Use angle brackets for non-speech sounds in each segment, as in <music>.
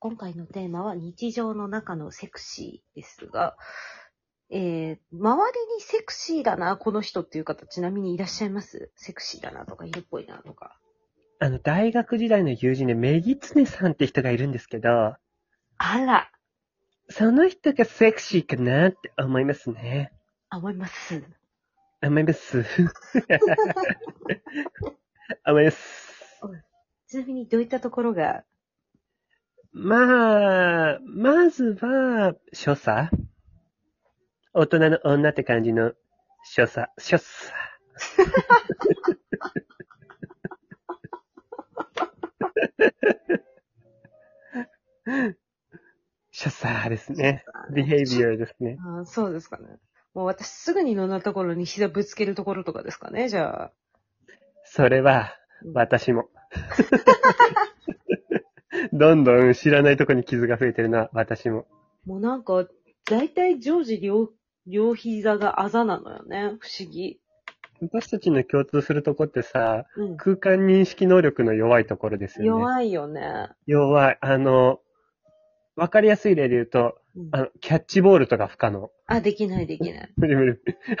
今回のテーマは日常の中のセクシーですが、えー、周りにセクシーだな、この人っていう方、ちなみにいらっしゃいます？セクシーだなとか、色っぽいなとか。あの、大学時代の友人で、メギツネさんって人がいるんですけど、あら、その人がセクシーかなって思いますね。思います。思います。<laughs> 思います。ちなみにどういったところが、まあ、まずは、所作？大人の女って感じの所作、所作。<laughs> 所作ですね。behavior ですね。あーそうですかね。もう私すぐに乗ったところに膝ぶつけるところとかですかね、じゃあ。それは、私も。<laughs> どんどん知らないとこに傷が増えてるのは私も。もうなんか、だいたい常時両、両膝があざなのよね。不思議。私たちの共通するとこってさ、うん。空間認識能力の弱いところですよね。弱いよね。弱い。あの、わかりやすい例で言うと、うんあの、キャッチボールとか不可能。あ、できないできない。無理無理。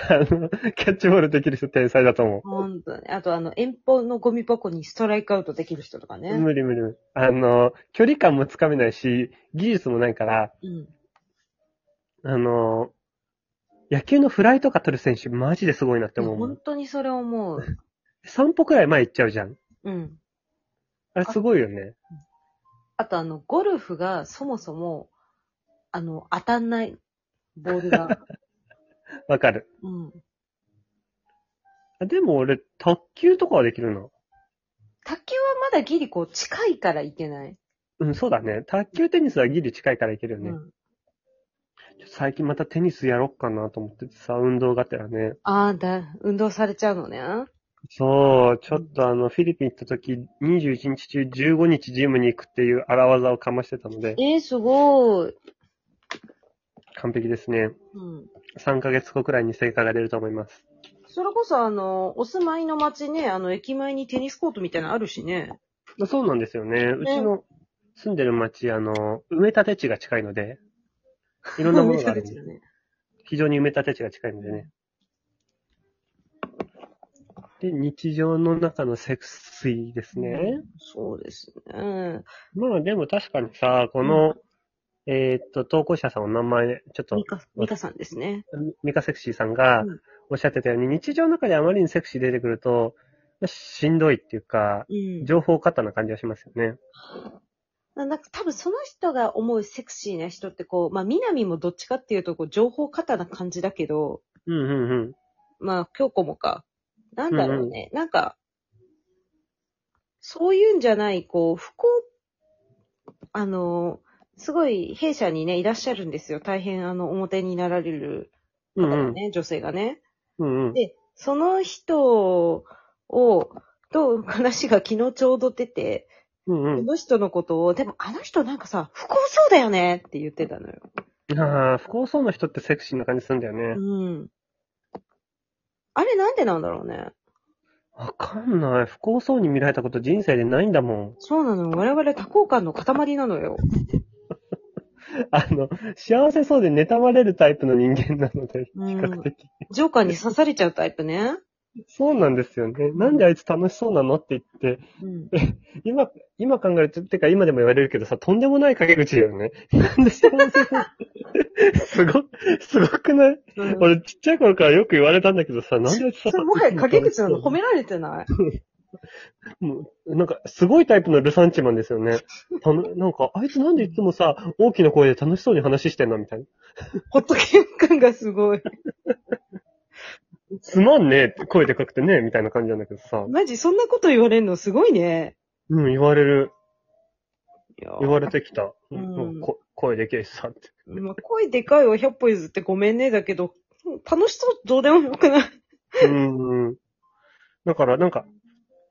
あの、キャッチボールできる人天才だと思ほんとね。あとあの、遠方のゴミ箱にストライクアウトできる人とかう。ね。無理無理無理。あの、距離感もつかめないし、技術もないから、うん。あの、野球のフライとか取る選手、マジですごいなって思う。本当にそれ思う。<laughs> 散歩くらい前行っちゃうじゃん。うん。あれすごいよね。あとあの、ゴルフがそもそも、あの、当たんない。ボールが。<laughs> わかる。うん。あでも俺、卓球とかはできるの。卓球はまだギリこう近いからいけない？うん、そうだね。卓球テニスはギリ近いからいけるよね。うん。最近またテニスやろっかなと思っててさ、運動がてらね。ああ、だ、運動されちゃうのね。そう、ちょっとあの、フィリピン行った時、21日中15日ジムに行くっていう荒技をかましてたので、えー、すごい。完璧ですね。うん。3ヶ月後くらいに成果が出ると思います。それこそあの、お住まいの町ね、あの、駅前にテニスコートみたいなのあるしね。そうなんですよね。うちの住んでる町、あの、埋め立て地が近いので、いろんなものがあるんで、<laughs> ね。非常に埋め立て地が近いのでね。で、日常の中のセクシーですね。そうですね。まあでも確かにさ、この、えーっと、投稿者さんの名前、ちょっとミ、カ、ミカさんですね。ミカセクシーさんがうんおっしゃってたように、日常の中であまりにセクシー出てくると、しんどいっていうか、うん。情報過多な感じがしますよね。なんか多分その人が思うセクシーな人ってこう、まあ、南もどっちかっていうとこう、情報過多な感じだけど、うんうんうん。まあ、京子もか。なんだろうね。なんか、そういうんじゃない、こう、不幸、あの、すごい弊社にね、いらっしゃるんですよ。大変、あの、表になられるうんうん。方がね、女性がね。うんうん。で、その人を、と話が昨日ちょうど出て、うんうん。この人のことを、でもあの人なんかさ、不幸そうだよねって言ってたのよ。ああ、不幸そうな人ってセクシーな感じするんだよね。うん。あれなんでなんだろうね。わかんない。不幸そうに見られたこと人生でないんだもん。そうなの。我々多幸感の塊なのよ。<laughs> あの、幸せそうで妬まれるタイプの人間なので、比うん較的。ジョーカーに刺されちゃうタイプね。そうなんですよね。なんであいつ楽しそうなのって言って、うん。今、今考えると、てか今でも言われるけどさ、とんでもない陰口だよね。なんで幸せそう <laughs> すご、すごくない？うん俺ちっちゃい頃からよく言われたんだけどさ、なんであいつさそれ、もはや陰口なの？褒められてない？<laughs> <laughs> もうなんか、すごいタイプのルサンチマンですよね。たのなんか、あいつなんでいつもさ、大きな声で楽しそうに話してんの？みたいな。ホットケン君がすごい。すまんねって声でかくてね、みたいな感じなんだけどさ。マジ、そんなこと言われんのすごいね。うん、言われる。言われてきた。うんこ声でけえしさって。まあ、声でかいわ、100歩譲ってごめんね、だけど、楽しそうどうでもよくない。うんうん。だから、なんか、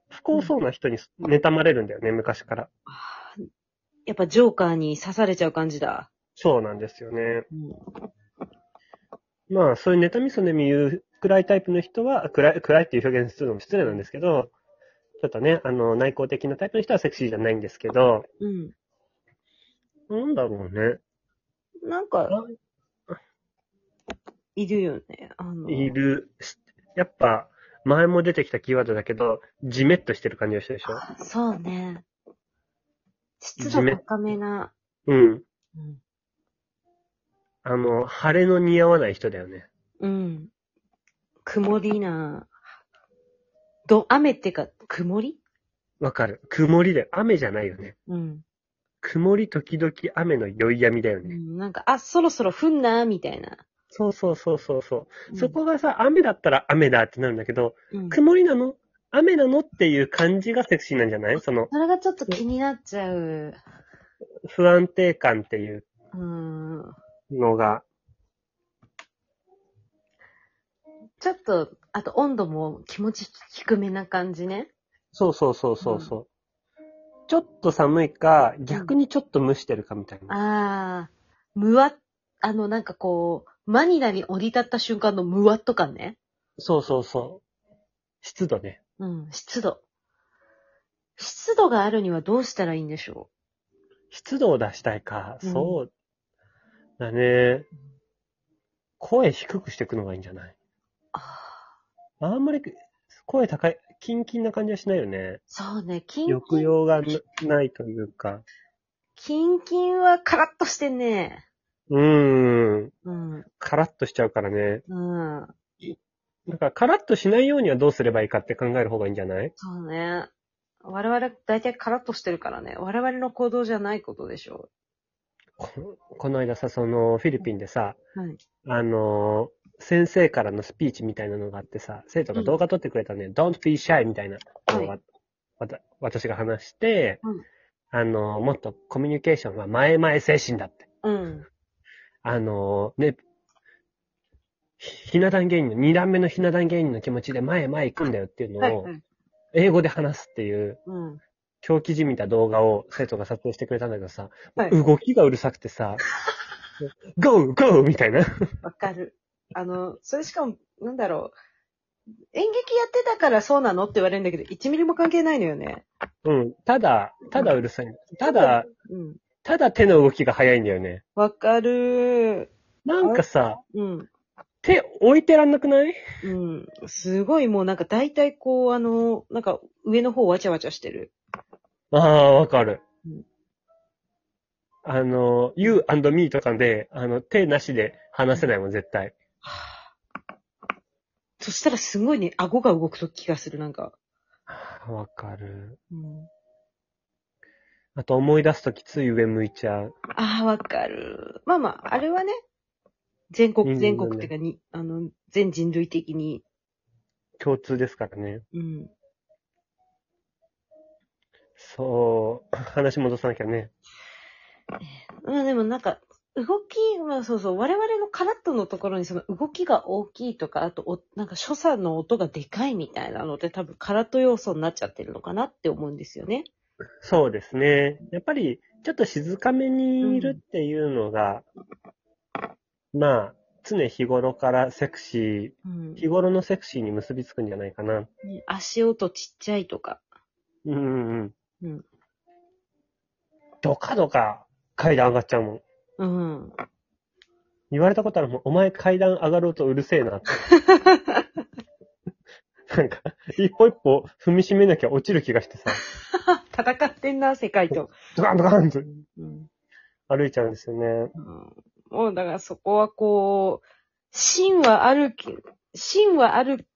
不幸そうな人に妬まれるんだよね、昔から。やっぱジョーカーに刺されちゃう感じだ。そうなんですよね。うんまあ、そういう妬みそねみ言う暗いタイプの人は、暗い、暗いっていう表現するのも失礼なんですけど、ちょっとね、あの、内向的なタイプの人はセクシーじゃないんですけど、うん。なんだろうね。なんか、いるよね。あの、いる。しやっぱ、前も出てきたキーワードだけど、じめっとしてる感じがしたでしょ？そうね。湿度高めな。うん。うん。あの、晴れの似合わない人だよね。うん。曇りな。ど、雨ってか、曇り？わかる。曇りだよ。雨じゃないよね。うん。曇り時々雨の酔いやみだよね。うん、なんか、あ、そろそろ降んな、みたいな。そうそうそうそうそう。うんそこがさ、雨だったら雨だってなるんだけど、うん。曇りなの？雨なのっていう感じがセクシーなんじゃない？その、それがちょっと気になっちゃう。不安定感っていううん。のが。ちょっと、あと温度も気持ち低めな感じね。そうそうそうそうそう。ちょっと寒いか、逆にちょっと蒸してるかみたいな。ああ、むわ、あの、なんかこう、マニラに降り立った瞬間のむわっと感ね。そうそうそう。湿度ね。うん、湿度。湿度があるにはどうしたらいいんでしょ湿度を出したいか。うんそう。だね。声低くしていくのがいいんじゃない？ああ、あんまり声高い、キンキンな感じはしないよね。そうね、キンキン、抑揚がなないというか。キンキンはカラッとしてんね。うーん。うん、カラッとしちゃうからね。うん、だからカラッとしないようにはどうすればいいかって考える方がいいんじゃない？そうね。我々大体カラッとしてるからね。我々の行動じゃないことでしょここの間さ、そのフィリピンでさ、う。はい。あのー先生からのスピーチみたいなのがあってさ、生徒が動画撮ってくれたね、don't be shy みたいなのをわ、わた私が話して、うんあのーもっとコミュニケーションは前々精神だって。うん。あのーね、ひひな壇芸人の、二段目のひな壇芸人の気持ちで前へ前へ行くんだよっていうのを。英語で話すっていう、うん。狂気じみた動画を生徒が撮影してくれたんだけどさ、はい。動きがうるさくてさ、<laughs> ゴーゴーみたいな。わかる。あの、それしかも、なんだろう。演劇やってたからそうなのって言われるんだけど、1ミリも関係ないのよね。うん。ただ、ただうるさい。ただ、うん。ただ手の動きが速いんだよね。わかるなんかさ、うん。手置いてらんなくない？うん。すごいもうなんか大体こう、あの、なんか上の方わちゃわちゃしてる。ああ、わかるうん。あの、you and me とかで、あの、手なしで話せないもん、絶対。そしたらすごいね、顎が動くと気がする、なんか。わかる。うん、あと思い出すときつい上向いちゃう。ああ、わかる。まあまあ、あれはね、全国、全国っていうかに、あの、全人類的に、共通ですからね。うん。そう、話戻さなきゃね。まあでもなんか、動き、まあそうそう、我々のカラットのところにその動きが大きいとか、あとお、なんか所作の音がでかいみたいなのって多分カラット要素になっちゃってるのかなって思うんですよね。そうですね。やっぱり、ちょっと静かめにいるっていうのが、まあ、常日頃からセクシうんー、日頃のセクシーに結びつくんじゃないかな。ね足音ちっちゃいとか。うんうんうん。うん。どかどか階段上がっちゃうもん。うん。言われたことあるもん。お前階段上がろうとうるせえなって。<laughs> なんか、一歩一歩踏みしめなきゃ落ちる気がしてさ、戦ってんな、世界と。ドカンドカンとうん。歩いちゃうんですよね。うんもうだからそこはこう、芯はあるけ、芯はある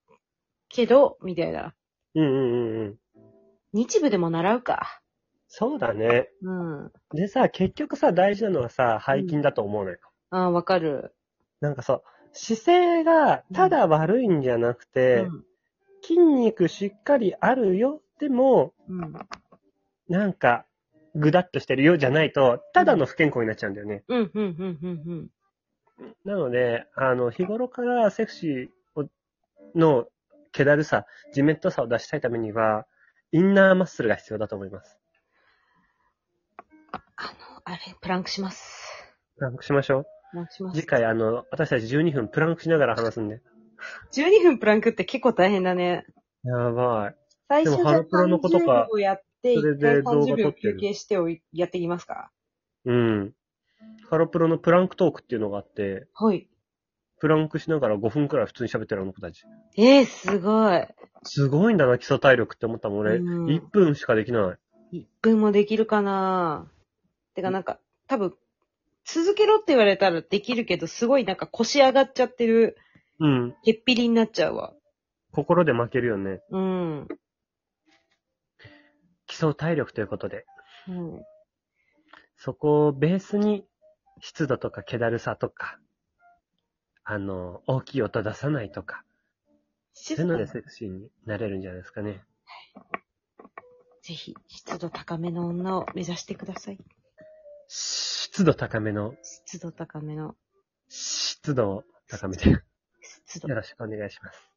けど、みたいな。うんうんうんうん。日部でも習うか。そうだね。うん。でさ、結局さ、大事なのはさ、背筋だと思うのよ。ああ、わかる。なんかそう、姿勢がただ悪いんじゃなくて、筋肉しっかりあるよ。でも、うん。うん。なんか、ぐだっとしてるよじゃないと、ただの不健康になっちゃうんだよね。うん、うん、うん、うん、うん。なので、あの、日頃からセクシーをの気だるさ、ジメッとさを出したいためには、インナーマッスルが必要だと思います。あの、あれ、プランクします。プランクしましょプランクしう。ます。次回、あの、私たち12分プランクしながら話すんで。12分プランクって結構大変だね。やばい。最初ハロプロの子とか30秒やって、それ一回で動画30秒撮ってる休憩しておいやっていきますか？うん。ハロプロのプランクトークっていうのがあって、はい。プランクしながら5分くらい普通に喋ってるあの子たち。えー、すごい。すごいんだな、基礎体力って思ったもん、俺。うん1分しかできない。1分もできるかな？てかなんか、多分、続けろって言われたらできるけど、すごいなんか腰上がっちゃってる、うん。へっぴりになっちゃうわ。心で負けるよね。うん。基礎体力ということで。うん。そこをベースに、湿度とか気だるさとか、あの、大きい音出さないとか、そういうのでセクシーになれるんじゃないですかね。ぜひ、湿度高めの女を目指してください。湿度高めの、湿度高めの、湿度高めで、よ湿度。ろしくお願いします。